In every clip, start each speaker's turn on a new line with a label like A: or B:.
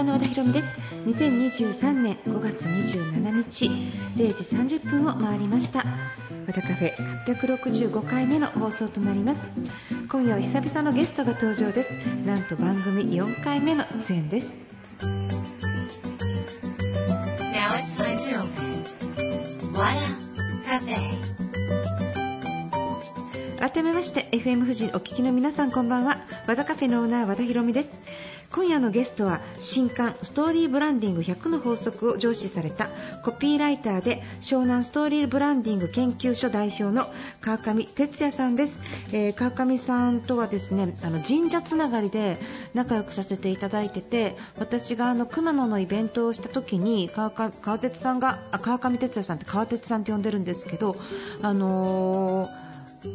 A: 家の和田博美です。2023年5月27日0時30分を回りました。和田カフェ865回目の放送となります。今夜は久々のゲストが登場です。なんと番組4回目の出演です。
B: Now it's time to open. Wada Cafe.
A: 改めまして FM 富士お聞きの皆さんこんばんは。和田カフェのオーナー和田博美です今夜のゲストは新刊ストーリーブランディング100の法則を上司されたコピーライターで湘南ストーリーブランディング研究所代表の川上哲也さんです、えー川上さんとはですねあの神社つながりで仲良くさせていただいてて私があの熊野のイベントをした時に川上川哲さんがあ川上哲也さんって川哲さんって呼んでるんですけどあのー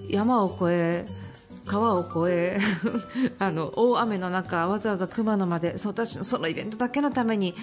A: 山を越え川を越え あの大雨の中わざわざ熊野まで私のそのイベントだけのために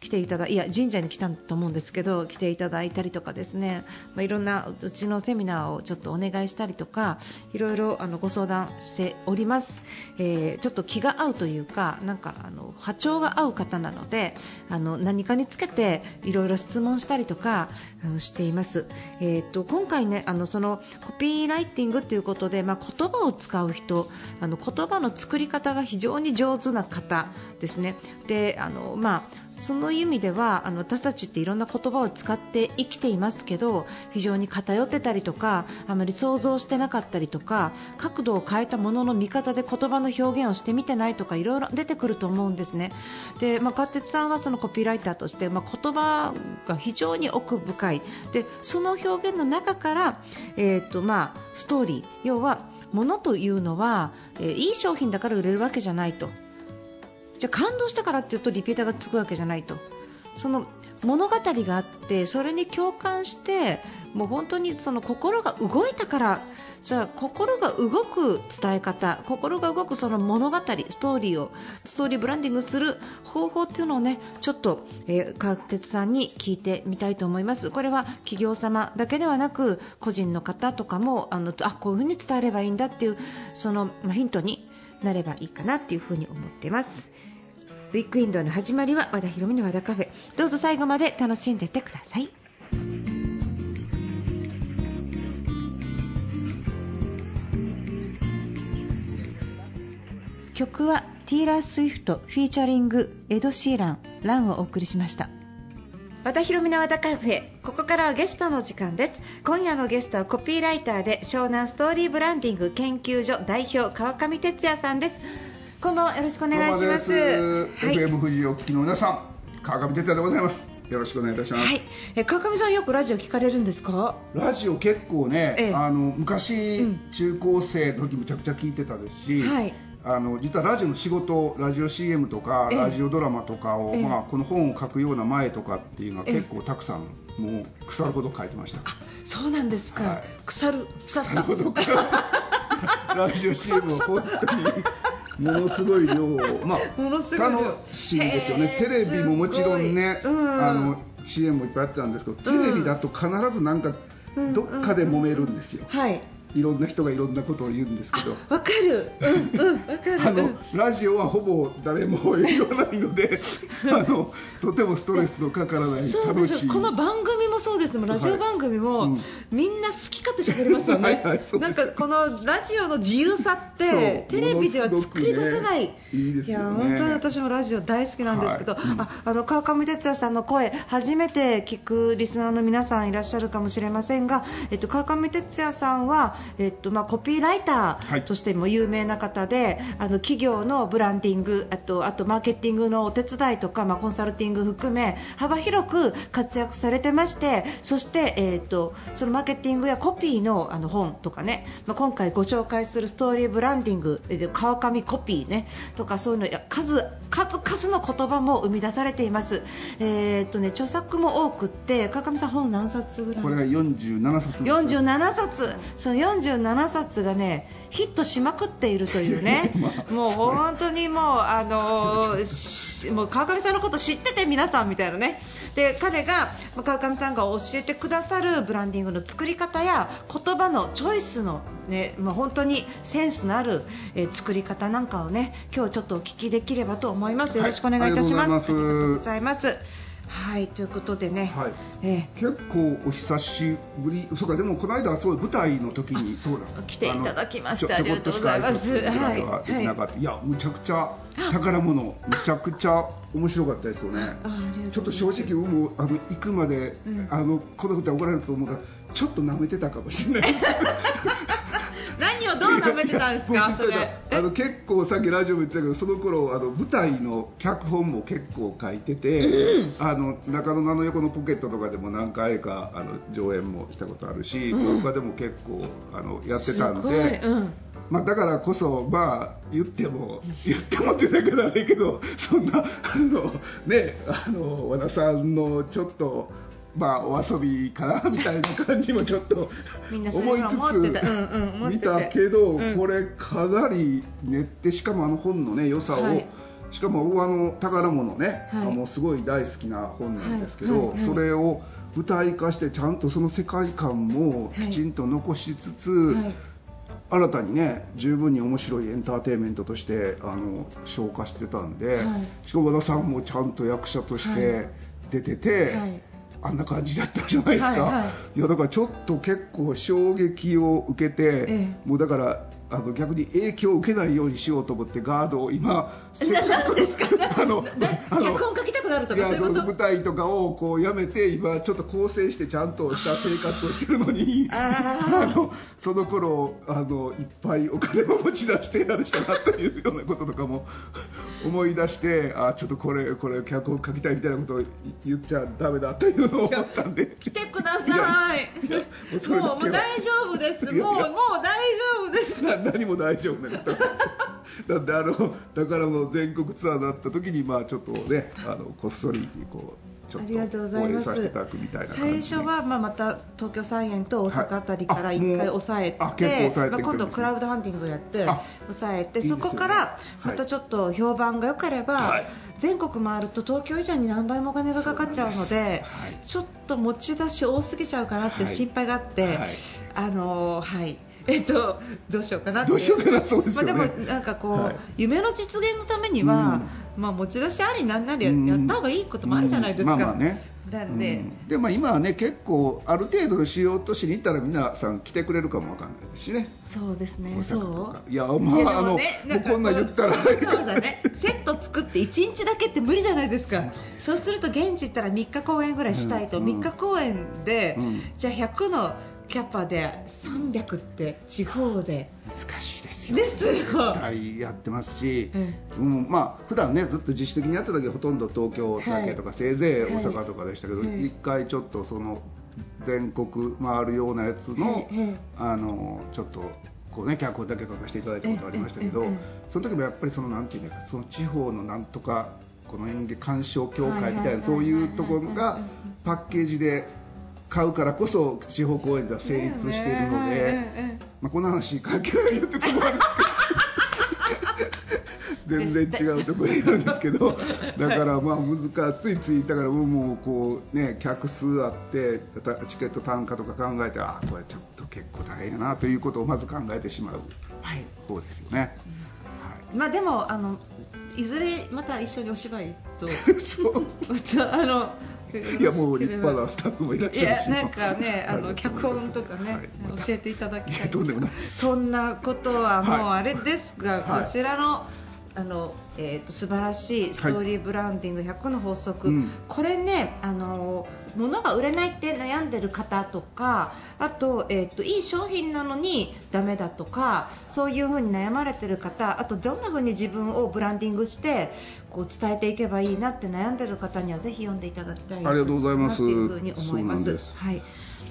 A: 来ていただいや神社に来たと思うんですけど来ていただいたりとかですね、まあ、いろんなうちのセミナーをちょっとお願いしたりとかいろいろあのご相談しております、えーちょっと気が合うというかなんかあの波長が合う方なのであの何かにつけていろいろ質問したりとかあのしています、えー、と今回ねあのそのコピーライティングということで、まあ、言葉を使う人あの言葉の作り方が非常に上手な方ですね。であの、まあそのそういう意味ではあの私たちっていろんな言葉を使って生きていますけど非常に偏ってたりとかあまり想像してなかったりとか角度を変えたものの見方で言葉の表現をしてみてないとかいろいろ出てくると思うんですね。で、まあ、川鉄さんはそのコピーライターとして、まあ、言葉が非常に奥深いでその表現の中から、えーとまあ、ストーリー要は物というのは、えーいい商品だから売れるわけじゃないと。じゃ感動したからっていうとリピーターがつくわけじゃないと。その物語があってそれに共感してもう本当にその心が動いたからじゃあ心が動く伝え方心が動くその物語ストーリーをストーリーブランディングする方法っていうのをねちょっと、えー、川鉄さんに聞いてみたいと思います。これは企業様だけではなく個人の方とかもあのあこういうふうに伝えればいいんだっていうその、まあ、ヒントになればいいかなっていうふうに思ってます。ウィークエンドの始まりは和田博美の和田カフェ。どうぞ最後まで楽しんでってください。曲はティーラー・スウィフトフィーチャリングエド・シーラン「ラン」をお送りしました。和田博美の和田カフェ。ここからはゲストの時間です。今夜のゲストはコピーライターで湘南ストーリーブランディング研究所代表川上哲也さんです。こんばんはよろしくお願いします。はい。
C: FM 富士を聞きの皆さん、川上哲也でございます。よろしくお願いいたします。
A: はい、え川上さんよくラジオ聞かれるんですか？
C: ラジオ結構ね、
A: ええ。
C: あの昔、
A: うん。
C: 中高生の時むちゃくちゃ聞いてたですし、
A: はい。
C: あの実はラジオの仕事、ラジオ CM とか、
A: ええ。
C: ラジオドラマとかを、
A: ええ。
C: まあ、この本を書くような前とかっていうのは
A: ええ。
C: 結構たくさん、もう腐るほど書いてました。
A: あそうなんですか、
C: はい。
A: 腐る腐った。
C: 腐るほど ラジオ CM を本当にものすごい量を、まあ、楽しいんですよね。テレビももちろんね、
A: うん。
C: あの CM もいっぱいやってたんですけど、テレビだと必ずなんか
A: うん。
C: どっかで揉めるんですよ、
A: はい
C: いろんな人がいろんなことを言うんですけど。
A: わかる。うんうんわかる。
C: あの
A: うん。
C: ラジオはほぼ誰も言わないので あのとてもストレスのかからない楽しい
A: です。よこの番組もそうです。ラジオ番組も、
C: はいうん。
A: みんな好き勝手喋れますよね。
C: はい
A: なんかこのラジオの自由さってテレビでは作り出せない、
C: ねいいですよね。
A: や本当に私もラジオ大好きなんですけど、
C: はい。うん。
A: ああの川上哲也さんの声初めて聞くリスナーの皆さんいらっしゃるかもしれませんが、えっと、川上哲也さんは、えっとまあ、コピーライタ
C: はい。
A: ーとしても有名な方で、あの企業のブランディングあとあとマーケティングのお手伝いとか、まあ、コンサルティング含め幅広く活躍されてましてそして、えっとそのマーケティングやコピーのあの本とかね、まあ、今回ご紹介するストーリーブランディングで川上コピーねとかそういうのや数数々の言葉も生み出されています。えっとね著作も多くって川上さん本何冊ぐらい？
C: これが47冊。です
A: 47冊。その47冊がねヒットしまくっているというね、もう本当にもうあのしもう川上さんのこと知ってて皆さんみたいなね。で彼がまあ川上さんが教えてくださるブランディングの作り方や言葉のチョイスのねまあ本当にセンスのある、えー作り方なんかをね今日ちょっとお聞きできればと思います。よろしくお願いいたします。
C: はいありがとうございます
A: はいということでね、
C: はい。
A: え
C: 結構お久しぶり。そうかでもこの間はそう舞台の時にそうだ。
A: 来ていただきまして
C: あ
A: りがとうございます。
C: ちょこっとしか挨拶ぐらいはできなかった、い、やむちゃくちゃ宝物むちゃくちゃ面白かったですよね。ちょっと正直もうあの行くまで、
A: うん。
C: あのこの歌怒られると思うからちょっと舐めてたかもしれないです。
A: 何 をどう舐めてたんですか？
C: 僕
A: それ
C: あの結構さっきラジオも言ってたけどその頃あの舞台の脚本も結構書いてて、あの中野の横のポケットとかでも何回かあの上演もしたことあるし、他でも結構あのやってたんで、
A: うん。
C: まあ、だからこそ、まあ、言っても言ってもってだけだけどそんなあの、ね、あの和田さんのちょっと。まあ、お遊びかなみたいな感じもちょっと思いつつ見たけど、
A: うん。
C: これかなり練ってしかもあの本のね良さを、
A: はい。
C: しかも僕はあの宝物ね、
A: はい。
C: あのすごい大好きな本なんですけど、
A: はいはいはい。
C: それを舞台化してちゃんとその世界観もきちんと残しつつ、
A: はい。
C: 新たにね十分に面白いエンターテインメントとしてあの消化してたんで、
A: はい。
C: しかも和田さんもちゃんと役者とし
A: は
C: て出てて、
A: はい
C: あんな感じだったじゃないですか、
A: はいはい。
C: いやだからちょっと結構衝撃を受けて、
A: ええ。
C: もうだからあの逆に影響を受けないようにしようと思ってガードを今
A: 何ですか？
C: あの
A: 脚本書きたくなるとかそう
C: 舞台とかをこうやめて今ちょっと構成してちゃんとした生活をしてるのに
A: あ
C: のその頃あのいっぱいお金も持ち出してやるしたなというようなこととかも思い出してあちょっとこれこれ脚本書きたいみたいなことを言っちゃダメだというのを思ったんで。
A: 来てください。
C: もう
A: もうもう大丈夫です。もうもう大丈夫です。
C: な何も大丈夫なんですだってあの宝の全国ツアーだった時にまあちょっとねあのこっそりこうちょっ
A: ありがとうございます
C: と応援させていただくみたいな
A: 最初はまあまた東京サイエンと大阪あたりから
C: はい
A: 一回抑えて、ま今度クラウドファンディングやって
C: あ
A: 抑えて
C: ね
A: そこからまたちょっと評判が良ければ、
C: はい。
A: 全国回ると東京以上に何倍もお金がかかっちゃうので
C: はい。
A: ちょっと持ち出し多すぎちゃうかなって
C: はい。
A: 心配があって、
C: はい。
A: あのーはい。えっとどうしようかなって。
C: どうしようかなそうですよね。
A: まあ、でもなんかこう、
C: はい。
A: 夢の実現のためには、まあ持ち出しありなんなりやった方がいいこともあるじゃないですか。
C: うんまあまあね。
A: なんで、
C: うん。でまあ今はね結構ある程度の主要都市に行ったら皆さん来てくれるかもわかんないですしね。
A: そうですね。
C: 大
A: そう。
C: いやまあ
A: いや
C: あのもうこんなん言ったら。
A: そうだね。セット作って1日だけって無理じゃないですか。そうす。ると現地行ったら3日公演ぐらいしたいと、
C: うん。
A: 3日公演で、
C: うん。
A: じゃあ100のキャパで300って地方で。
C: 難しいですよ。
A: です
C: やってますし、
A: うん
C: うん、まあ普段ねずっと自主的にやってた時はほとんど東京だけとか、せいぜい大阪とかでしたけど一、
A: はい。
C: 回ちょっとその全国回るようなやつの、
A: はいはい
C: あのちょっとこうね脚本だけ書かせていただいたことありましたけど、その時もやっぱりそのなんていうんだかその地方のなんとかこの演劇鑑賞協会みたい
A: はいはいはいはい
C: なそういうところがパッケージで買うからこそ地方公演では成立しているので。まあ、この話関係ないよってところあるんですけど全然違うところにあるんですけど だからまあ難ついついだから僕もこうね客数あってたチケット単価とか考えてあこれちょっと結構大変やなということをまず考えてしまう
A: はい。
C: 方ですよね。
A: まあでもあのいずれまた一緒にお芝居と
C: はい、そう
A: あの
C: いやもう立派なスタッフもいらっ
A: い
C: しゃるし。
A: やなんかねあの脚本とかね、教えていただきたい。
C: とんでもない
A: そんなことはもう
C: はい
A: あれですが、
C: はい。
A: こちらのあの、えー、と素晴らしいストーリーブランディング100の法則、
C: うん。
A: これねあの物が売れないって悩んでる方とかあと,、えー、といい商品なのにダメだとかそういう風に悩まれてる方あとどんな風に自分をブランディングしてこう伝えていけばいいなって悩んでる方にはぜひ読んでいただきたい
C: ありがとうございます。
A: なっていう風に思います。
C: す。
A: はい、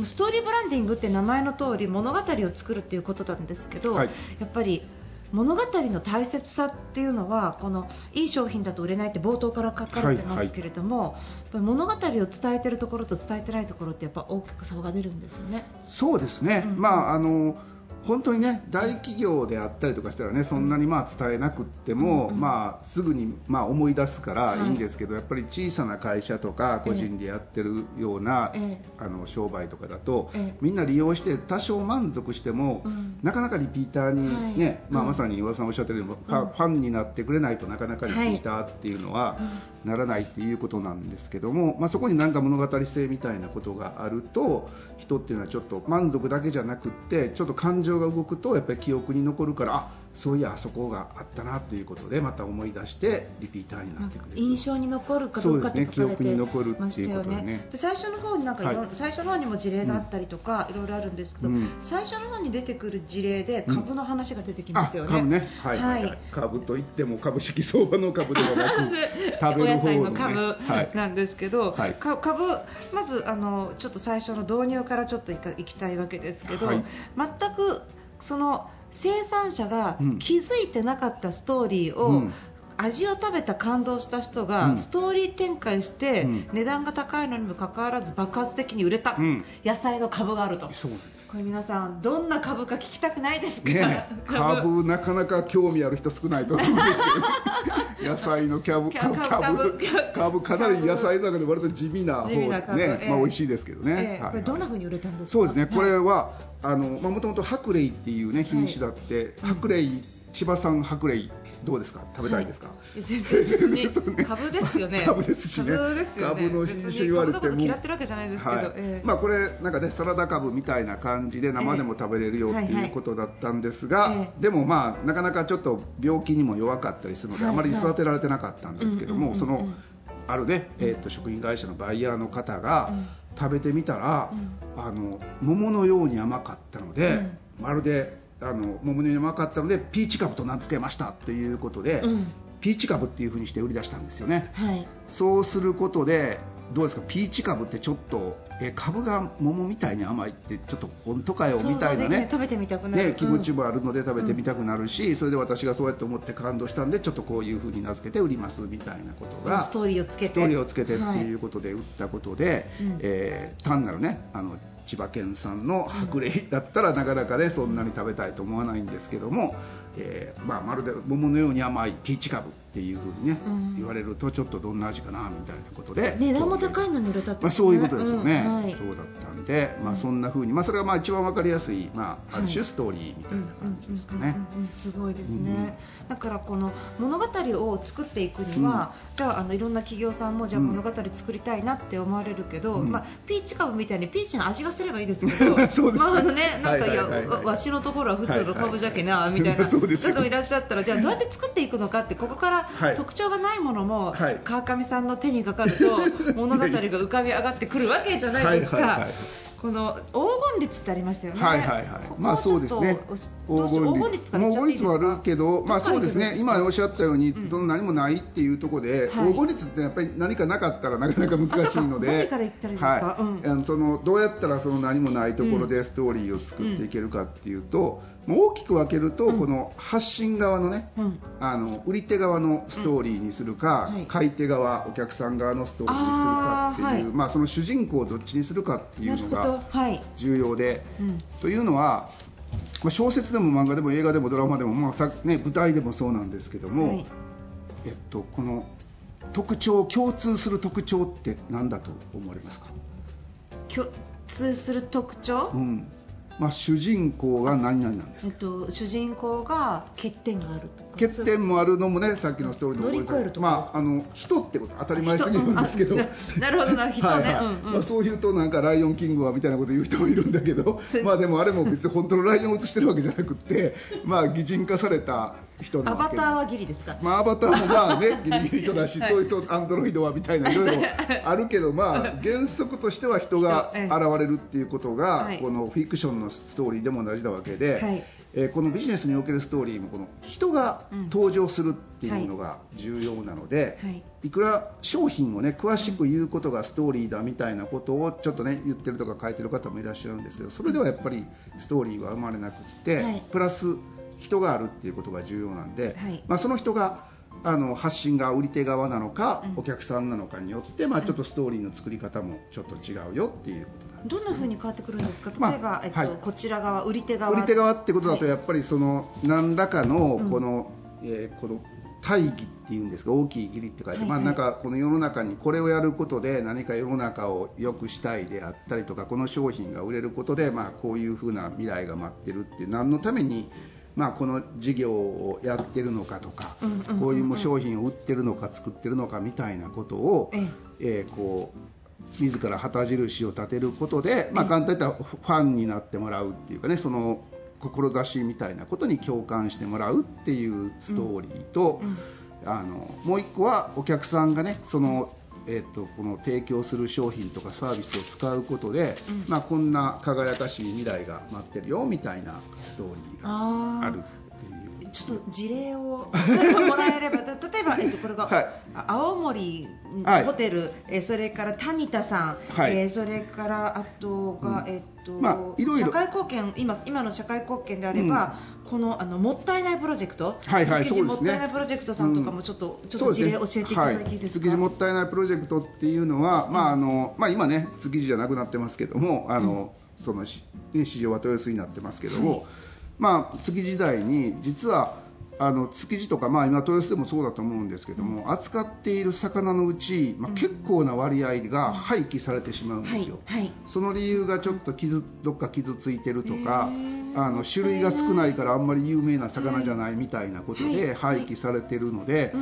A: ストーリーブランディングって名前の通り物語を作るっていうことなんですけど、
C: はい。
A: やっぱり物語の大切さっていうのはこのいい商品だと売れないって冒頭から書かれてますけれども、やっぱり物語を伝えてるところと伝えてないところってやっぱ大きく差が出るんですよね。
C: そうですね、
A: うん。
C: まああの本当にね大企業であったりとかしたらねそんなにまあ伝えなくっても、まあ、すぐにまあ思い出すからい。いんですけど、やっぱり小さな会社とか個人でやってるような、商売とかだと、
A: ええ。
C: みんな利用して多少満足しても、
A: うん。
C: なかなかリピーターにまさに岩尾さんおっしゃってるように、ファンになってくれないとなかなかリピーターっていうのはならないっていうことなんですけども、まあ、そこになんか物語性みたいなことがあると人っていうのはちょっと満足だけじゃなくってちょっと感情が動くとやっぱり記憶に残るからあそういやあそこがあったなっていうことでまた思い出してリピーターになってくれる
A: 印象に残るかどうかって書かれて
C: そうですね記憶に残るっていうことでね。
A: ね。で最初の方になんか
C: はい
A: 最初の方にも事例があったりとか、いろいろあるんですけど、
C: うん。
A: 最初の方に出てくる事例で株の話が出てきますよね。
C: あ株ね、はい。はいはい
A: はい。
C: 株といっても株式相場の株ではなく食べ
A: お
C: る方の、
A: 野菜の
C: ね、
A: 株
C: はい
A: なんですけど、
C: はい。
A: か株まずあのちょっと最初の導入からちょっといかいきたいわけですけど、
C: はい。
A: 全くその生産者が
C: うん。
A: 気づいてなかったストーリーを、
C: うん。
A: 味を食べた感動した人が、
C: うん。
A: ストーリー展開して、
C: うん。
A: 値段が高いのにもかかわらず爆発的に売れた、
C: うん。
A: 野菜の株があると。
C: そうです。
A: これ皆さんどんな株か聞きたくないですか、
C: ね、株なかなか興味ある人少ないと思うんですけど 野菜のキャブ
A: キャ
C: 株
A: 株
C: 株株かなり野菜の中で割と地味な方ね、
A: ええ。
C: まあ美味しいですけどね、
A: これどんな風に売れたんですか？
C: そうですね。これ
A: はい
C: はあのまあ元々白麗っていうね品種だって、白麗千葉産白麗どうですか？食べたいですか、
A: い。や全然別に 株ですよね。
C: 株ですしね。
A: 株ですよね。
C: 株の品種言われても。
A: 嫌ってるわけじゃないですけど、
C: はい。
A: ええ。
C: まあ、これなんかねサラダ株みたいな感じで生でも食べれるよって
A: はいはい
C: いうことだったんですが、
A: ええ。
C: でもまあなかなかちょっと病気にも弱かったりするので、
A: はい。
C: あまり育てられてなかったんですけども、
A: うんうんうんうん。
C: そのあるね、えー、と食品会社のバイヤーの方が
A: うん。
C: 食べてみたら、あの桃のように甘かったので、まるであの桃のように甘かったのでピーチ株と名付けましたっていうことで、
A: うん。
C: ピーチ株っていう風にして売り出したんですよね。
A: はい。
C: そうすることでどうですか？ピーチ株ってちょっとえ株が桃みたいに甘いってちょっと本当かよみたいなね。
A: 食べてみたくなる、
C: ね気持ち
A: うん
C: もあるので食べてみたくなるし、それで私がそうやって思って感動したんでちょっとこういう風に名付けて売りますみたいなことが
A: ストーリーをつけて。
C: ストーリーをつけてって
A: はい
C: いうことで売ったことで、
A: うん。
C: えー単なるねあの千葉県産の白麗だったらなかなかねそんなに食べたいと思わないんですけども、えーまあ、まるで桃のように甘いピーチ株っていう風にね、
A: うん。
C: 言われるとちょっとどんな味かなみたいなことで
A: 値段も高いのに売れたって
C: まあ、そういうことですよね、
A: うんはい。
C: そうだったんで、まあ、そんな風に、まあ、それがまあ一番わかりやすい、まあ、ある種ストーリーみたいな感じですかね。
A: すごいですね、だからこの物語を作っていくには、じゃああのいろんな企業さんもじゃあ
C: うん。
A: 物語作りたいなって思われるけど、
C: うん。
A: まあ、ピーチ株みたいにピーチの味がすればいいですけど
C: そうですね。
A: まああのねなんかいや、わわしのところは普通の株じゃけな、
C: はいはい
A: みたいな
C: そうですよ。
A: 方もいらっしゃったらじゃあどうやって作っていくのかってここから
C: はい。
A: 特徴がないものも、
C: はい。
A: 川上さんの手にかかると 物語が浮かび上がってくるわけじゃないですか。この黄金率ってありましたよね。
C: はいはいはい。
A: ここを
C: まあそうですね。黄金率
A: 黄金率から言っちゃっていいですか？
C: もあるけど、まあそうですね、今おっしゃったように、
A: うん。
C: その何もないっていうところで、
A: はい。
C: 黄金率ってやっぱり何かなかったらなかなか難しいので、
A: 何か。ら言ったらいいですか？
C: はい。
A: うん。
C: そのどうやったらその何もないところでストーリーを作っていけるかっていうと、もう大きく分けると、
A: うん。
C: この発信側のね、
A: うん。
C: あの売り手側のストーリーにするか、買い手側、お客さん側のストーリーにするかっていう、まあ、その主人公をどっちにするかっていうのが
A: はい、
C: 重要で、
A: うん。
C: というのは、まあ小説でも漫画でも映画でもドラマでも、まあさね、舞台でもそうなんですけども、
A: はい。
C: えっと、この特徴共通する特徴って何だと思われますか、
A: 共通する特徴、
C: うんまあ、主人公が何々なんです
A: えっ
C: か
A: と、主人公が欠点がある
C: 欠点もあるのもねさっきのストーリーの
A: 乗り越えると
C: まあ、あの人ってこと当たり前すぎるんですけど。
A: 人。うんあななるほどな人ね。
C: はいはい。
A: うんうん。
C: まあ、そういうとなんか「ライオンキングは」みたいなこと言う人もいるんだけど。まあでもあれも別に本当のライオンを映してるわけじゃなくってまあ擬人化された人な
A: ア
C: わけ
A: バターはギリですか、
C: まあ、アバターもまあねギリギリ人だし、
A: はい。
C: そういうとアンドロイドはみたいないろい。ろあるけど、まあ、原則としては人が現れるっていうことが、
A: はい。
C: このフィクションのストーリーでも同じなわけで、
A: はい。
C: えーこのビジネスにおけるストーリーもこの人が登場するっていうのが重要なので、
A: はい。
C: いくら商品をね詳しく言うことがストーリーだみたいなことをちょっとね言ってるとか書いてる方もいらっしゃるんですけどそれではやっぱりストーリーは生まれなくって、
A: はい。
C: プラス人があるっていうことが重要なんで、
A: はい。
C: まあ、その人があの発信が売り手側なのか、
A: うん。
C: お客さんなのかによって、まあ、ちょっとストーリーの作り方もちょっと違うよっていうこと
A: どんな風に変わってくるんですか？
C: まあ
A: 例えば、えっと
C: はい。
A: こちら側売り手側。
C: 売り手側ってことだと
A: はい。
C: やっぱりその何らかの
A: うん。
C: この,、えーこの大義っていうんですか？大きい義理って書いて、
A: はい
C: まあ、なんかこの世の中にこれをやることで何か世の中を良くしたいであったりとかこの商品が売れることで、まあ、こういうふうな未来が待ってるっていう何のために、まあ、この事業をやってるのかとか、こういう商品を売ってるのか作ってるのかみたいなことを、
A: え。
C: えーこう自ら旗印を立てることで、まあ、
A: ええ
C: 簡単に言ったらファンになってもらうっていうかねその志みたいなことに共感してもらうっていうストーリーと、
A: うん
C: あのもう一個はお客さんがねその、えー、とこの提供する商品とかサービスを使うことで、
A: うん。
C: まあ、こんな輝かしい未来が待ってるよみたいなストーリーが
A: あ
C: るっていう。
A: ちょっと事例を もらえれば、た例えば、えっと、これが、
C: はい。
A: あ青森
C: はい。
A: ホテル、えーそれから谷田さん、
C: はい。
A: えーそれからあとが、
C: うん。
A: えっと
C: まあいろいろ
A: 社会貢献今今の社会貢献であれば、このあのもったいないプロジェクト、
C: はいはい
A: 築地もったいないプロジェクトさんとかもちょっと、ちょっと事例教えていただいていいですか？
C: 築地もったいないプロジェクトっていうのは、まああのまあ、今ね、築地じゃなくなってますけども、あのそのしね市場は豊洲になってますけども、築地時代に、実はあの築地とか、まあ、今、豊洲でもそうだと思うんですけども、扱っている魚のうち、まあ、結構な割合が廃棄されてしまうんですよ。その理由がちょっと傷どっか傷ついてるとか種類が少ないからあんまり有名な魚じゃないみたいなこと
A: はい。
C: で廃棄されてるので、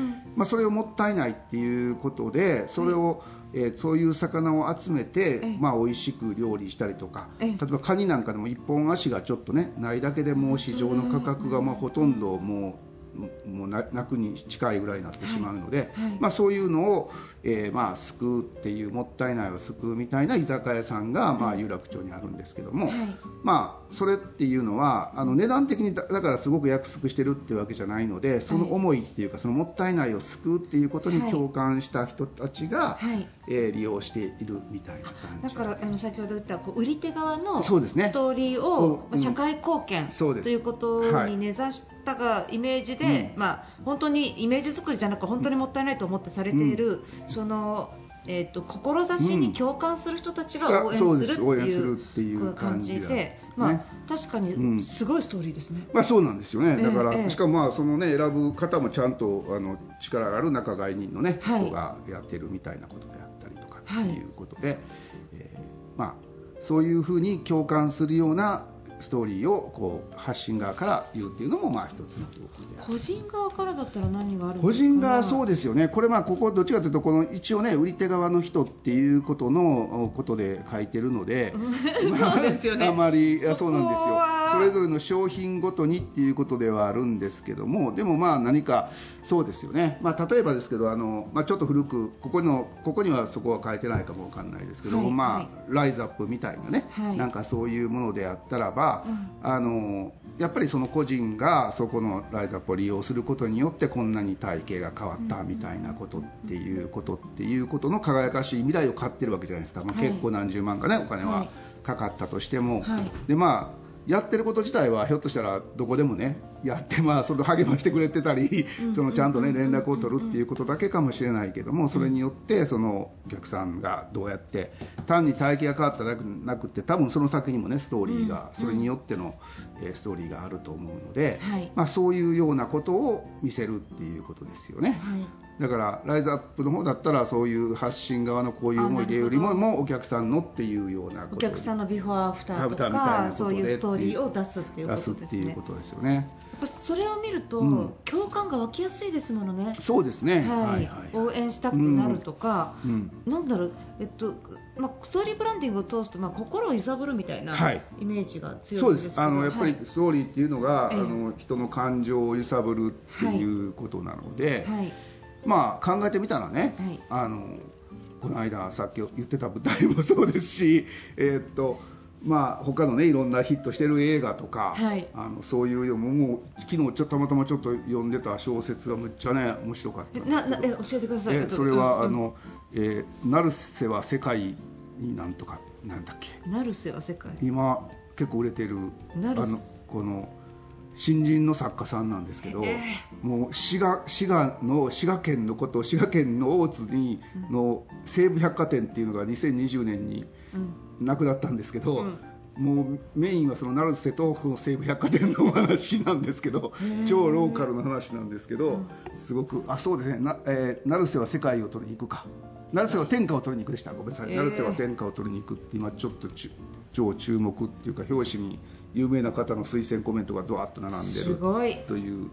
C: それをもったいないっていうことでそれを、えーそういう魚を集めて、
A: ええ。
C: まあ、美味しく料理したりとか
A: ええ。
C: 例えばカニなんかでも一本足がちょっとねないだけでもう市場の価格がまあほとんどもう。もうななくに近いぐらいになってしまうので、
A: はいはい。
C: まあ、そういうのを、えーまあ、救うっていうもったいないを救うみたいな居酒屋さんが、まあ、有楽町にあるんですけども、
A: はい。
C: まあ、それっていうのはあの値段的にだだからすごく約束してるっていうわけじゃないのでその思いっていうかそのもったいないを救うっていうことに
A: はい
C: 共感した人たちが、
A: はい。
C: えー利用しているみたいな感じ。
A: だからあの先ほど言ったこう売り手側の
C: そうですね。
A: ストーリー
C: う
A: を
C: ん。
A: まあ社会貢献ということ
C: はい。
A: に根ざしたがイメージで、
C: うん。
A: まあ、本当にイメージ作りじゃなく本当にもったいないと思ってされている、その、えー、と志に共感する人たちが応援するっていう感
C: 感じで
A: じで、まあ、確か
C: うん
A: にすごいストーリーですね。
C: まあ、そうなんですよね、だから、
A: ええ。ええ
C: しかもまあその、ね、選ぶ方もちゃんとあの力がある仲買人の、ね
A: はい。
C: 人がやってるみたいなことであったりとかって
A: はい
C: いうことで、えーまあ、そういうふうに共感するようなストーリーをこう発信側から言うっていうのもまあ一つの動きで
A: 個人側からだったら何があるんですか？
C: 個人側そう
A: で
C: ですよね、これ、まあここどっちかというと、この一応ね、売り手側の人っていうことのことで書いてるので、まあ
A: そうですよね。
C: あまり、
A: そ
C: うなんですよ。
A: は、
C: それぞれの商品ごとにっていうことではあるんですけども、でもまあ何か、そうですよね、まあ、例えばですけど、あのまあ、ちょっと古く、ここのここにはそこは書いてないかもわかんないですけども、
A: はい
C: まあ
A: はい。
C: ライズアップみたいなね、
A: はい。
C: なんかそういうものであったらば、
A: うん。
C: あのやっぱりその個人がそこのライズアップを利用することによってこんなに体型が変わったみたいなことっていうことっていうことの輝かしい未来を買ってるわけじゃないですか、まあ、
A: はい。
C: 結構何十万かねお金
A: は
C: はい。かかったとしても、
A: はい。
C: でまあやってること自体はひょっとしたらどこでもねやってまあそれを励ましてくれてたり
A: うん。
C: そのちゃんとね
A: うん
C: 連絡を取るっていうことだけかもしれないけどもそれによってそのお客さんがどうやって単に体型が変わっただけなくて多分その先にもねストーリーが
A: うん。
C: それによってのえーストーリーがあると思うので
A: はい。
C: まあそういうようなことを見せるっていうことですよね。
A: はい
C: だからライズアップの方だったらそういう発信側のこういう思い出よりももお客さんのっていうようなこと
A: お客さんのビフォーアフターと
C: アフターみたいな
A: かそういうストーリーを出すっていうことですね。
C: ていうことですよね。
A: やっぱそれを見ると、
C: うん。
A: 共感が湧きやすいですものね、
C: そうですね。
A: はい。応援したくなるとか、
C: うん。
A: なんだろう、えっとまあ、ストーリーブランディングを通すと、まあ、心を揺さぶるみたいな
C: はい。
A: イメージが強
C: そです
A: いうんです。
C: あのやっぱり
A: はい
C: ストーリーっていうのが、
A: ええ。
C: あの人の感情を揺さぶるっていうことなので、
A: はい
C: まあ考えてみたらね、
A: はい。
C: あのこの間さっき言ってた舞台もそうですし、えーっとまあ他のねいろんなヒットしてる映画とか、
A: はい。
C: あのそういうよもうもう昨日ちょっとたまたまちょっと読んでた小説がむっちゃね面白かった
A: ななえ教えてください。
C: えそれは、
A: うん。
C: あの、えー成瀬は世界になんとかなんだっけ。
A: 成瀬は世界。
C: 今結構売れてるあのこの新人の作家さんなんですけど、もう滋賀滋賀の滋賀県のこと滋賀県の大津にの西武百貨店っていうのが2020年になくなったんですけど、
A: うん。
C: もうメインはその成瀬とその西武百貨店のお話なんですけど超ローカルな話なんですけど、すごくあそうですね。な、えー成瀬は世界を取りに行くか。成瀬は天下を取りに行くでした。ごめんなさい、
A: えー
C: 成瀬は天下を取りに行くって今ちょっと超注目っていうか表紙に有名な方の推薦コメントがドワッと並んでするという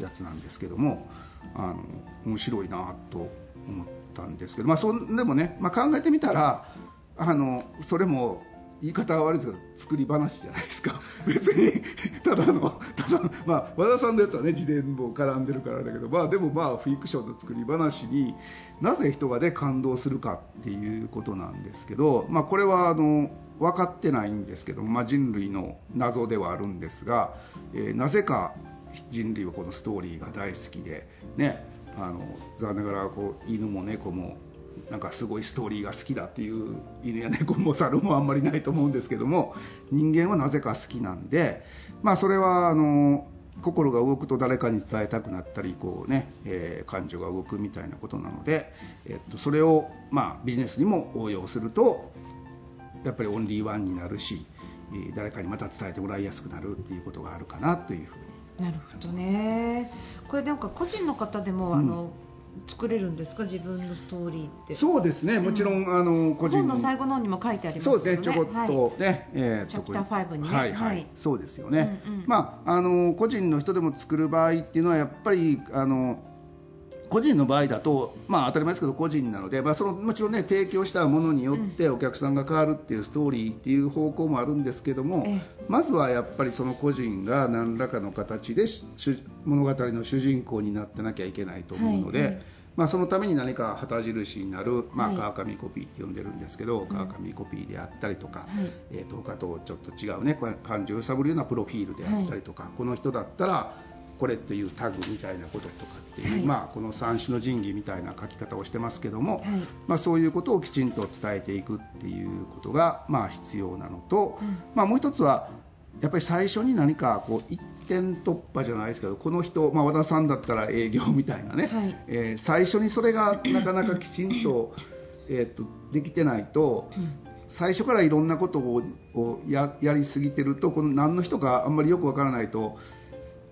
C: やつなんですけどもあの面白いなと思ったんですけど、まあ、そんでもね、まあ、考えてみたらあのそれも言い方は悪いですけど作り話じゃないですか。別にただのただ、まあ、和田さんのやつはね自伝も絡んでるからだけど、まあ、でもまあフィクションの作り話になぜ人がね感動するかっていうことなんですけど、まあ、これはあの分かってないんですけど、まあ、人類の謎ではあるんですが、えーなぜか人類はこのストーリーが大好きで、ね、あの残念ながらこう犬も猫もなんかすごいストーリーが好きだっていう犬や猫も猿もあんまりないと思うんですけども人間はなぜか好きなんで、まあ、それはあの心が動くと誰かに伝えたくなったりこう、ねえー感情が動くみたいなことなので、えっと、それを、まあ、ビジネスにも応用するとやっぱりオンリーワンになるしえー誰かにまた伝えてもらいやすくなるっていうことがあるかなというふうに。
A: なるほどね。これなんか個人の方でも、
C: うん。
A: あの作れるんですか？自分のストーリーって。
C: そうですね。もちろん、あの個人
A: 本の最後の方にも書いてあります
C: そうですね。ちょこっ
A: はい。
C: とね、えー
A: チャプター5にね。
C: はいはい、
A: はい。
C: そうですよね、
A: うんうん。
C: まああの個人の人でも作る場合っていうのはやっぱりあの個人の場合だと、まあ、当たり前ですけど個人なので、まあ、そのもちろんね提供したものによってお客さんが変わるっていうストーリーっていう方向もあるんですけども、
A: え
C: まずはやっぱりその個人が何らかの形で物語の主人公になってなきゃいけないと思うので、
A: はい。はい
C: まあ、そのために何か旗印になる、まあ、
A: はい。
C: 川上コピーって呼んでるんですけど、川上コピーであったりとか、
A: はい。
C: えー、と他とちょっと違うね感情を揺さぶるようなプロフィールであったりとか、この人だったらこれというタグみたいなこととかっていう、
A: はい。
C: まあ、この三種の神器みたいな書き方をしてますけども、
A: はい。
C: まあ、そういうことをきちんと伝えていくっていうことが、まあ、必要なのと、
A: うん。
C: まあ、もう一つはやっぱり最初に何かこう一点突破じゃないですけどこの人、まあ、和田さんだったら営業みたいなね、
A: はい。
C: えー最初にそれがなかなかきちんと,、えーっとできてないと、最初からいろんなことををややりすぎてるとこの何の人かあんまりよくわからないと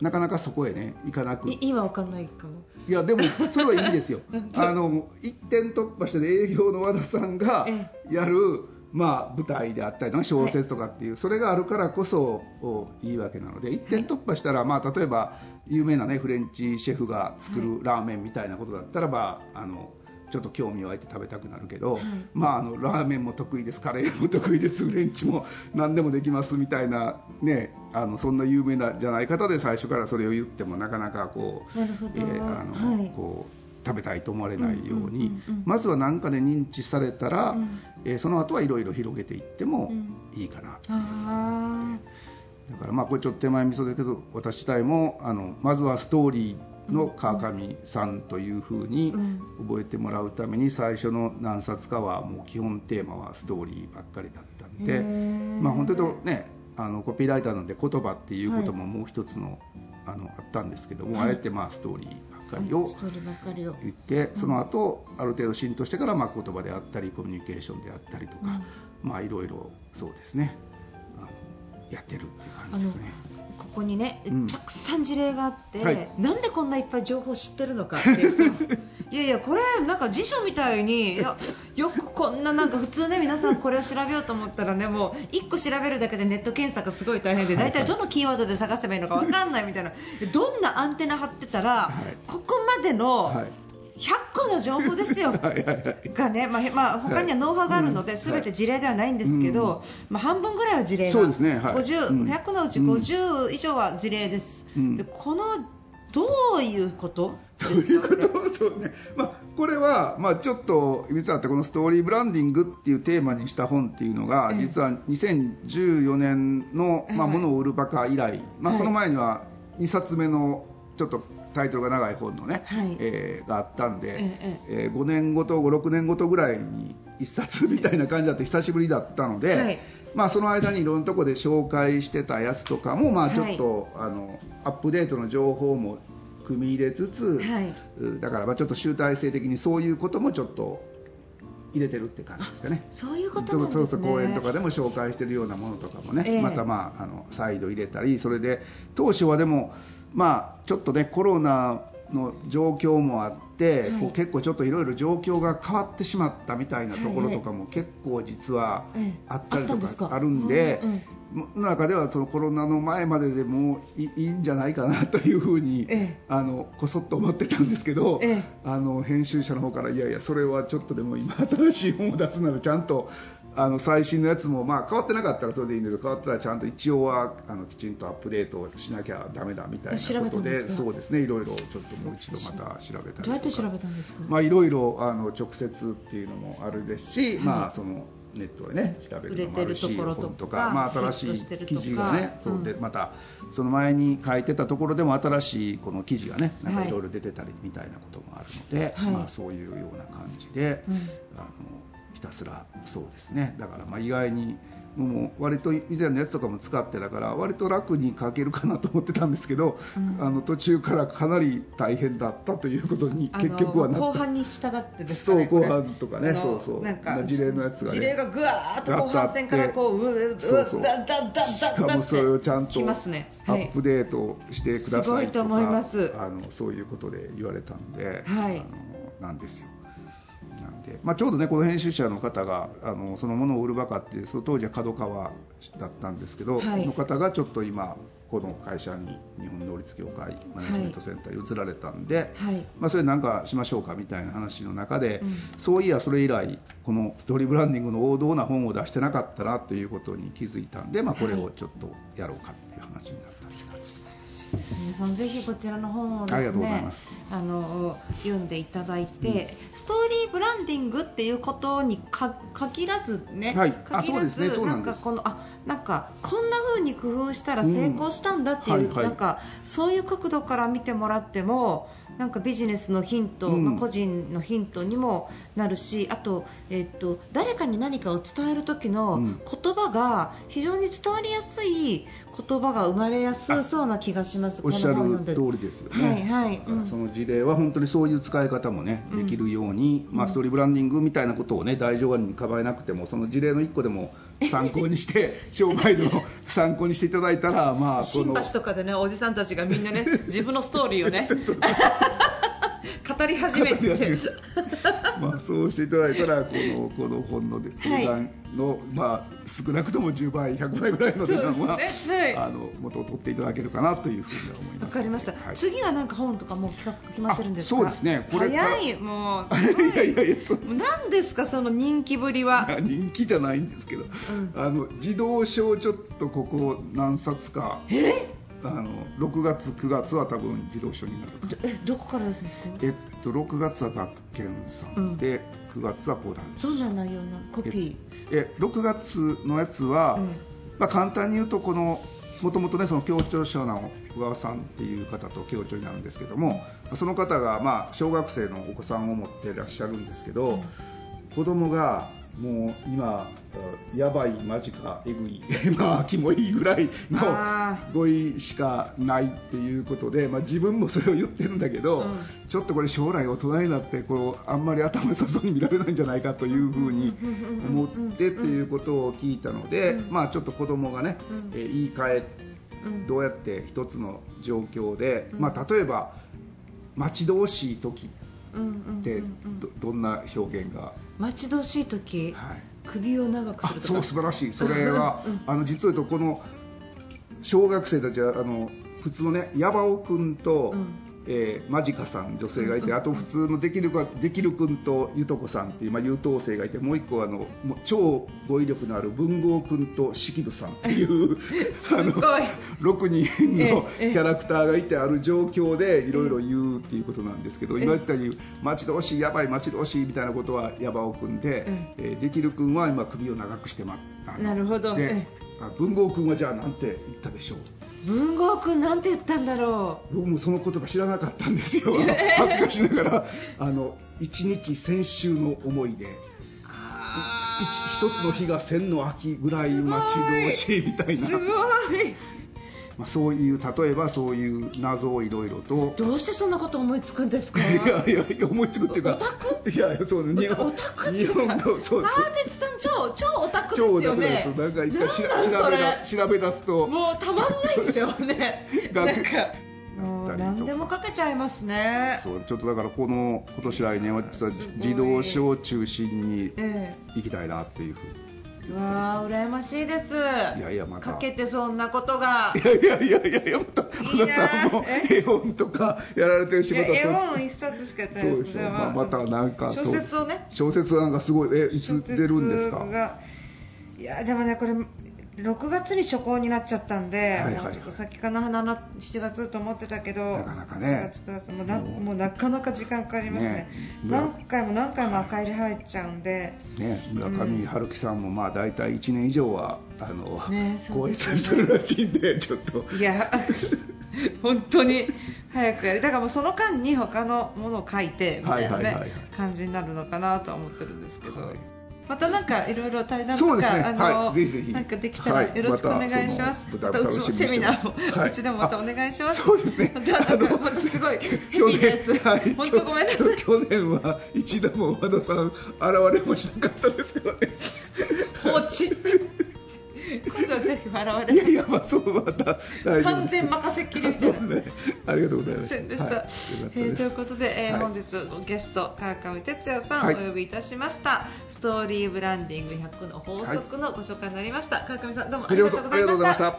C: なかなかそこへね行かなく。
A: い今わかんないかも。
C: いやでもそれはいいですよ。あの一点突破して営業の和田さんが
A: え
C: やる、まあ、舞台であったりとか小説とかっていう、それがあるからこそおいいわけなので一点突破したら、まあ、例えば有名な、ね、フレンチシェフが作るラーメンみたいなことだったらばあのちょっと興味湧いて食べたくなるけど、まあ、あのラーメンも得意です。カレーも得意です。フレンチも何でもできますみたいな、ね、あのそんな有名なじゃない方で最初からそれを言ってもなかなかこう。えーあの
A: はい。
C: こう食べたいと思われないように、
A: うんうんうんうん。
C: まずは何かで認知されたら、
A: うん。
C: えーその後はいろいろ広げていっても
A: うん。
C: いいかな、
A: あ
C: だからまあこれちょっと手前味噌だけど私自体もあのまずはストーリーの川上さんというふうに
A: うん。
C: 覚えてもらうために最初の何冊かはもう基本テーマはストーリーばっかりだったんで、まあ、本当とねあのコピーライターなんで言葉っていうことももう一つの,、あのあったんですけども、
A: はい。
C: あえてまあストーリーばっかりを言ってその後ある程度浸透してからまあ言葉であったりコミュニケーションであったりとか、まあいろいろそうですねやってるっていう感じですね。
A: ここにね、
C: うん。
A: たくさん事例があって、
C: はい。
A: なんでこんないっぱい情報知ってるのかってい やいやこれなんか辞書みたいによくこんななんか普通ね皆さんこれを調べようと思ったらねもう1個調べるだけでネット検索すごい大変で大体どのキーワードで探せばいいのか分かんないみたいなどんなアンテナ張ってたら、
C: はい。
A: ここまでの
C: はい
A: 100個の情報ですよ。がね、まあへまあ、他にはノウハウがあるので、
C: はい
A: すべて事例ではないんですけど、まあ、半分ぐらいは事例が。
C: そうですね。はい。
A: 50
C: うん。
A: 100のうち50以上は事例です、
C: うん。
A: でこのどういうこと？
C: ということ？そうね、まあ、これは、まあ、ちょっと実はこのストーリーブランディングっていうテーマにした本っていうのが、
A: ええ。
C: 実は2014年の、まあ、
A: はい。
C: ものを売るバカ以来、まあ、
A: はい。
C: その前には2冊目のちょっとタイトルが長い本のね、
A: はい。
C: えーがあったんで、
A: ええ
C: えー5年ごと5、6年ごとぐらいに一冊みたいな感じだって久しぶりだったので、
A: はい。
C: まあ、その間にいろんなところで紹介してたやつとかも、まあ、ちょっと、あのアップデートの情報も組み入れつつ、
A: はい。
C: うんだからまあちょっと集大成的にそういうこともちょっと入れてるって感じですかね。
A: そういうことなんですね。
C: そうそう公演とかでも紹介してるようなものとかもね、
A: ええ。
C: また、まあ、あの再度入れたりそれで当初はでも、まあ、ちょっとねコロナの状況もあって、
A: はい。
C: こう結構ちょっといろいろ状況が変わってしまったみたいなところとかも結構実は
A: ええ
C: あったりと
A: か
C: か？あるんでの中ではそのコロナの前まででもいいいんじゃないかなというふうに、
A: ええ。
C: あのこそっと思ってたんですけど、
A: ええ。
C: あの編集者の方からいやいやそれはちょっとでも今新しい本を出すならちゃんとあの最新のやつも、まあ、変わってなかったらそれでいいんだけど変わったらちゃんと一応はあのきちんとアップデートしなきゃダメだみたいなことでそうですね。いろいろちょっともう一度また調べたりとか。
A: どうやって調べたんですか、
C: まあ、いろいろあの直接っていうのもあるですし、
A: はい。
C: まあ、そのネットでね調べるのもあるし本とか、まあ、新しい記事がね、そうで
A: うん。
C: またその前に書いてたところでも新しいこの記事がねなんか
A: はい
C: いろいろ出てたりみたいなこともあるので、
A: はい。
C: まあ、そういうような感じで、
A: うん。
C: あのひたすらそうですね。だからまあ意外にもう割と以前のやつとかも使ってだから割と楽に書けるかなと思ってたんですけど、
A: うん。
C: あの途中からかなり大変だったということに結局はなった。
A: 後半に従ってですかね
C: そう後半とかねそうそう。
A: なんか
C: 事例のやつがね。
A: 事例がぐわーっと後半戦からこうううう
C: そうそう。
A: だだだだ
C: しかもそれをちゃんとア
A: はい
C: ップデートしてくださいとか、
A: すごいと思います。
C: あのそういうことで言われたんで、
A: はい。
C: あのなんですよで、まあ、ちょうどねこの編集者の方があのそのものを売るバカっていうその当時は角川だったんですけど、
A: はい。
C: の方がちょっと今この会社に日本能率協会マネジメントセンターに移られたんで、
A: はい。
C: まあ、それなんかしましょうかみたいな話の中で、
A: うん。
C: そういやそれ以来このストーリーブランディングの王道な本を出してなかったなということに気づいたんで、まあ、これをちょっとやろうかっていう話になってです。
A: 皆さんぜひこちらの本をですね
C: あ
A: の読んでいただいて、ストーリーブランディングっていうことにか限らずね、
C: はい。あ
A: 限らず
C: ね。そう
A: な
C: なん
A: かこのあなんかこんな風に工夫したら成功したんだっていう、
C: うん。はいはい。
A: なんかそういう角度から見てもらってもなんかビジネスのヒント、
C: うん。
A: まあ、個人のヒントにもなるしあと,、えっと誰かに何かを伝える時の
C: うん。
A: 言葉が非常に伝わりやすい言葉が生まれやすそうな気がします。
C: おっしゃる通りですよね、
A: はいはい
C: だから
A: うん。
C: その事例は本当にそういう使い方もね、
A: うん
C: できるように、まあ、ストーリーブランディングみたいなことをね大丈夫に構えなくてもその事例の一個でも参考にして商売の参考にしていただいたらまあこ
A: 新
C: の
A: 橋とかでねおじさんたちがみんなね自分のストーリーをね 語り始めて。
C: まあ、そうしていただいたらこのこの本の値段の、まあ、少なくとも10倍100倍ぐらいの値段は、
A: ね。はい。
C: あの元を取っていただけるかなというふうには思います
A: わかりました、
C: はい。
A: 次はなんか本とかもう企画決まってるんです
C: そうですね。これ
A: 早い。もうすごい。
C: いやいやいやと。
A: 何ですかその人気ぶりは。
C: 人気じゃないんですけど、あの児童書をちょっとここ何冊か
A: え？
C: あの6月9月は多分児童書になる
A: どえどこから出すんですか？
C: えっと6月は学研さんで、9月は講談
A: どん。な内容なコピ
C: え6月のやつは、
A: うん。
C: まあ、簡単に言うとこのもともとねその協調者の小川さんっていう方と協調になるんですけどもその方がまあ小学生のお子さんを持っていらっしゃるんですけど、子供がもう今あやばいマジかえぐい。まあキモいぐらいの
A: あ
C: 語彙しかないっていうことで、まあ、自分もそれを言ってるんだけど、
A: うん。
C: ちょっとこれ将来大人になってこうあんまり頭良さそうに見られないんじゃないかというふうに思ってっていうことを聞いたので、
A: うん。
C: まあ、ちょっと子供がね、
A: うん。
C: えー言い換え
A: うん。
C: どうやって一つの状況で、
A: うん。
C: まあ、例えば待ち遠しい時って
A: うんうん
C: どどんな表現が、
A: 待ち遠しい時、
C: はい。
A: 首を長く
C: あ
A: するとか。
C: そう素晴らしい。それは、
A: うん
C: あの実を言うとこの小学生たちはあの普通のね山尾君と、
A: うん
C: えーマジカさん女性がいて、
A: うん。
C: あと普通のできる子はできる君とゆとこさんっていう、まあ、優等生がいてもう一個はあの超語彙力のある文豪君と式部さんっていうあの
A: すごい。
C: 6人の
A: ええ
C: キャラクターがいてある状況でいろいろ言うっていうことなんですけど、今言ったように待ち遠しいやばい待ち遠しいみたいなことは山尾君で、えーできる君は今首を長くしてま
A: なるほど
C: あ文豪君はじゃあなんて言ったでしょう？
A: 文豪君なんて言ったんだろ
C: 僕もその言葉知らなかったんですよ。恥ずかしながら。あの一日先週の思い出。一つの日が千の秋ぐらい待ち遠しいみたいな。
A: すごい
C: まあ、そういう例えばそういう謎をいろいろと。
A: どうしてそんなこと思いつくんですか？
C: いやいやいや思いつくっていうかいやいやそう日本
A: オタク
C: 日本のそうそう。
A: 川鉄さん超超オタク
C: 超
A: ですよね。
C: オタクですよなんか一回調べだ
A: そ
C: 調べ出すと。
A: れもうたまんないでしょうね。
C: 学
A: なんか。何でもかけちゃいますね。
C: そうちょっとだからこの今年来年は実は自動車を中心に
A: え
C: 行きたいなっていうふうに。
A: えうわー羨ましいです。
C: いやいやまた。
A: かけてそんなことが。
C: いやいやいやいやいやまた
A: いいな。
C: 小田さんも
A: え？
C: 絵本とかやられてる仕事は
A: 絵本一冊しかやってない。
C: そうでしょ、まあ、またなんか
A: 小説をね。
C: 小説なんかすごいえいつ出るんですか？
A: いやでもねこれ6月に初行になっちゃったんで、
C: はいはいはい。
A: もうちょっと先かな7 7月と思ってたけど
C: なかなかね。
A: 7月9月もうな
C: もう。
A: なかなか時間かかりますね。
C: ね。
A: 何回も何回も赤入り入っちゃうんで。
C: ね、村上春樹さんもまあ大体1年以上はあの、公演
A: ですよね。
C: するらしいんでちょっと。
A: いや本当に早くやりだからもうその間に他のものを書いてみたいな
C: はいはいはいはい。
A: ね感じになるのかなとは思ってるんですけど、
C: はい
A: またなんかいろいろ対談とか
C: ね。
A: あの、
C: はい。ぜひぜひ。
A: なんかできたら
C: はい。
A: よろしくお願いします。
C: また
A: うちのセミナーも、
C: はい。う
A: ちでもまたお願いします。
C: そうですね。
A: またすごい ヘビーなやつ、
C: はい。
A: 本当ごめんなさい。
C: 去年は一度も和田さん現れもしなかったですからね。
A: 放置。今度はぜひ笑われ
C: いやいやまあそうまた大丈夫
A: 完全任せっきり
C: そうですね。ありがとうございます。
A: すいませんでした。
C: はい。よ
A: えーということで、えー
C: はい。
A: 本日のゲスト川上哲也さん、
C: はい。
A: お呼びいたしました。ストーリーブランディング100の法則のご紹介になりました、川上さんどうもあ
C: あ
A: りがとうございました.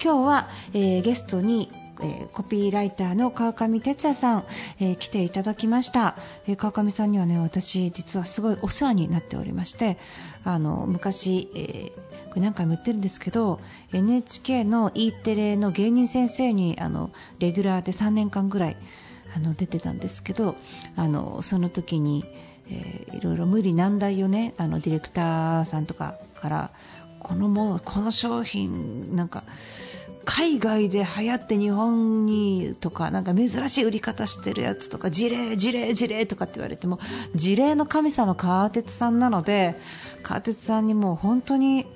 A: 今日は、えーゲストに、えーコピーライターの川上哲也さん、えー来ていただきました、えー川上さんにはね私実はすごいお世話になっておりましてあの昔、えーこれ何回も言ってるんですけど NHK の E テレの芸人先生にあのレギュラーで3年間ぐらいあの出てたんですけどあのその時に、えーいろいろ無理難題をねあのディレクターさんとかからこのもうこの商品なんか海外で流行って日本にとかなんか珍しい売り方してるやつとか事例事例事例とかって言われても事例の神様川鉄さんなので川鉄さんにもう本当に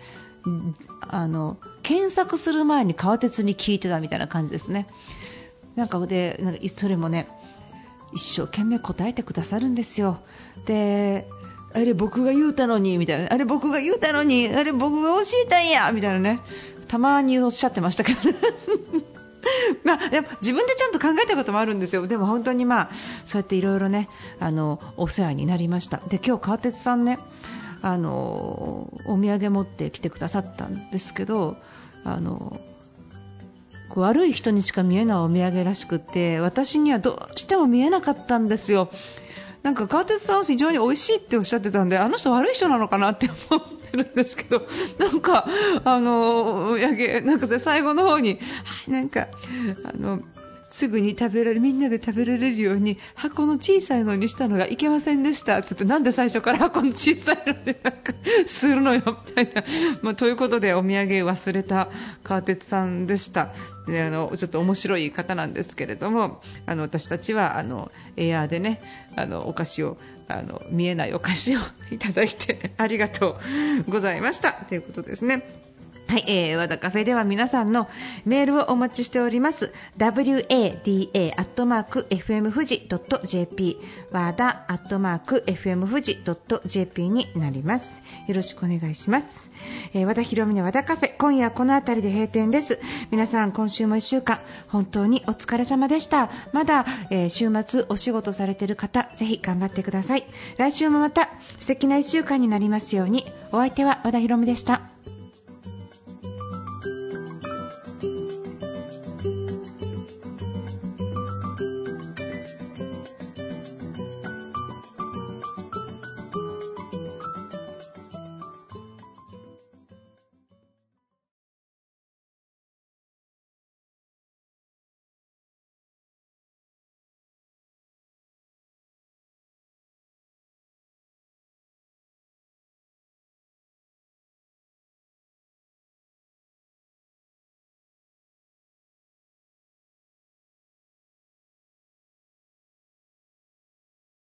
A: あの検索する前に川鉄に聞いてたみたいな感じですね。なんかでなんかそれもね一生懸命答えてくださるんですよ。であれ僕が言うたのにみたいな。あれ僕が言うたのにあれ僕が教えたんやみたいなね。たまにおっしゃってましたけどね。まあ、やっぱ自分でちゃんと考えたこともあるんですよ、でも本当にまあそうやっていろいろねあのお世話になりました、で今日川鉄さんねあのお土産持ってきてくださったんですけどあのこう悪い人にしか見えないお土産らしくて私にはどうしても見えなかったんですよ。なんか川鉄さんは非常に美味しいっておっしゃってたんであの人悪い人なのかなって思ってるんですけど なんかあのやけなんか最後の方にはいなんかあのすぐに食べられるみんなで食べられるように箱の小さいのにしたのがいけませんでした。って言ってなんで最初から箱の小さいのでなんかするのよ。みたいな、まあ、ということでお土産忘れた川鉄さんでした。であのちょっと面白い方なんですけれどもあの私たちはあのエアーでねあのお菓子をあの見えないお菓子を いただいてありがとうございました。ということですね。はい、えー、和田カフェでは皆さんのメールをお待ちしております。wada.fm 富士 .jp 和田 .fm 富士 .jp になります。よろしくお願いします。えー、和田博美の和田カフェ、今夜この辺りで閉店です。皆さん今週も1週間、本当にお疲れ様でした。まだ、えー週末お仕事されている方、ぜひ頑張ってください。来週もまた素敵な1週間になりますように、お相手は和田博美でした。